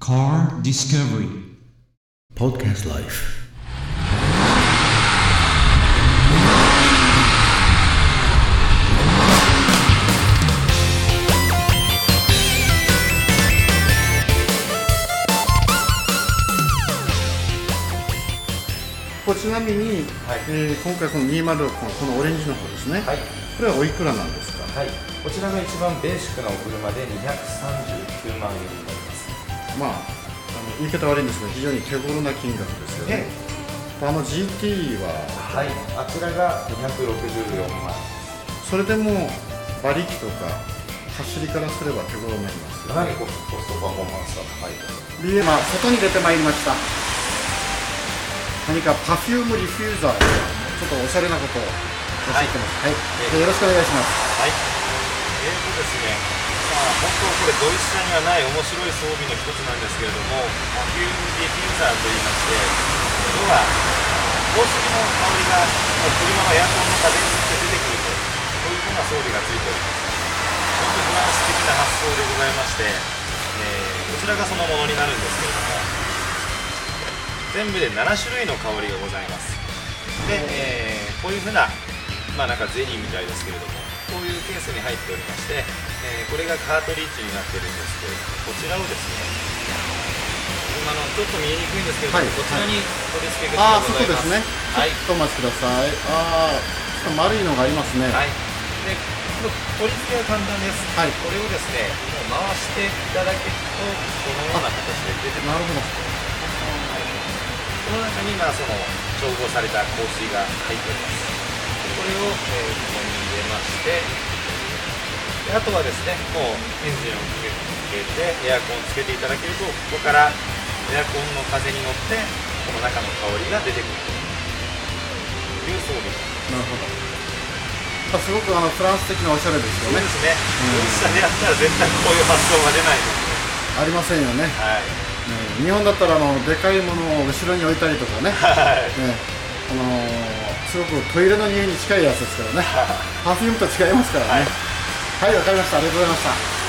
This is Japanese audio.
Car Discovery. Podcast Life. これちなみに、えー今回この206このオレンジの方ですね、はい、これはおいくらなんですか？はい、こちらが一番ベーシックなお車で239万円になります。まああの言い方悪いんですが非常に手頃な金額ですよね、あの GT ははい、あちらが264万。それでも馬力とか走りからすれば手頃になりますかなりコストパフォーマンスが高いと。BM は外に出てまいりました。何か perfume diffuser ちょっとおしゃれなことをおっしゃってます。はい、えよろしくお願いします。はい。えーとですね、まあ、本当これドイツ車にはない面白い装備の一つなんですけれども、 perfume diffuser といいまして、要は香水の香りがもう車のエアコンの風に乗って出てくると、こういうふうな装備がついております。本当にフランス的な発想でございまして、えーこちらがそのものになるんですけれども、全部で7種類の香りがございます。で、えーこういうふうな、まあなんかゼリーみたいですけれども、こういうケースに入っておりまして、えーこれがカートリッジになってるんですけれども、こちらをですね、今のちょっと見えにくいんですけれども、はいこちらに取り付け口ああがそこですねございます。はい。ちょっとお待ちくださいああちょっと丸いのがありますね、はい。で、取り付けは簡単です。はいこれをですね、回していただけると、このような形で出てくる。なるほどこの中にまあその調合された香水が入っております。これを、えーここに入れまして、であとはですね、もうエンジンをかけてエアコンをつけていただけると、ここからエアコンの風に乗って、この中の香りが出てくるという装備。なるほどあすごくあのフランス的なおしゃれですよねそうですね。ドイツ車でやったら絶対こういう発想が出ないですね。ありませんよね、はい。ね日本だったらあのでかいものを後ろに置いたりとかね、はい。ねあのーすごくトイレの匂いに近いやつですからね。パフュームと違いますからね。はいわ、かりました。ありがとうございました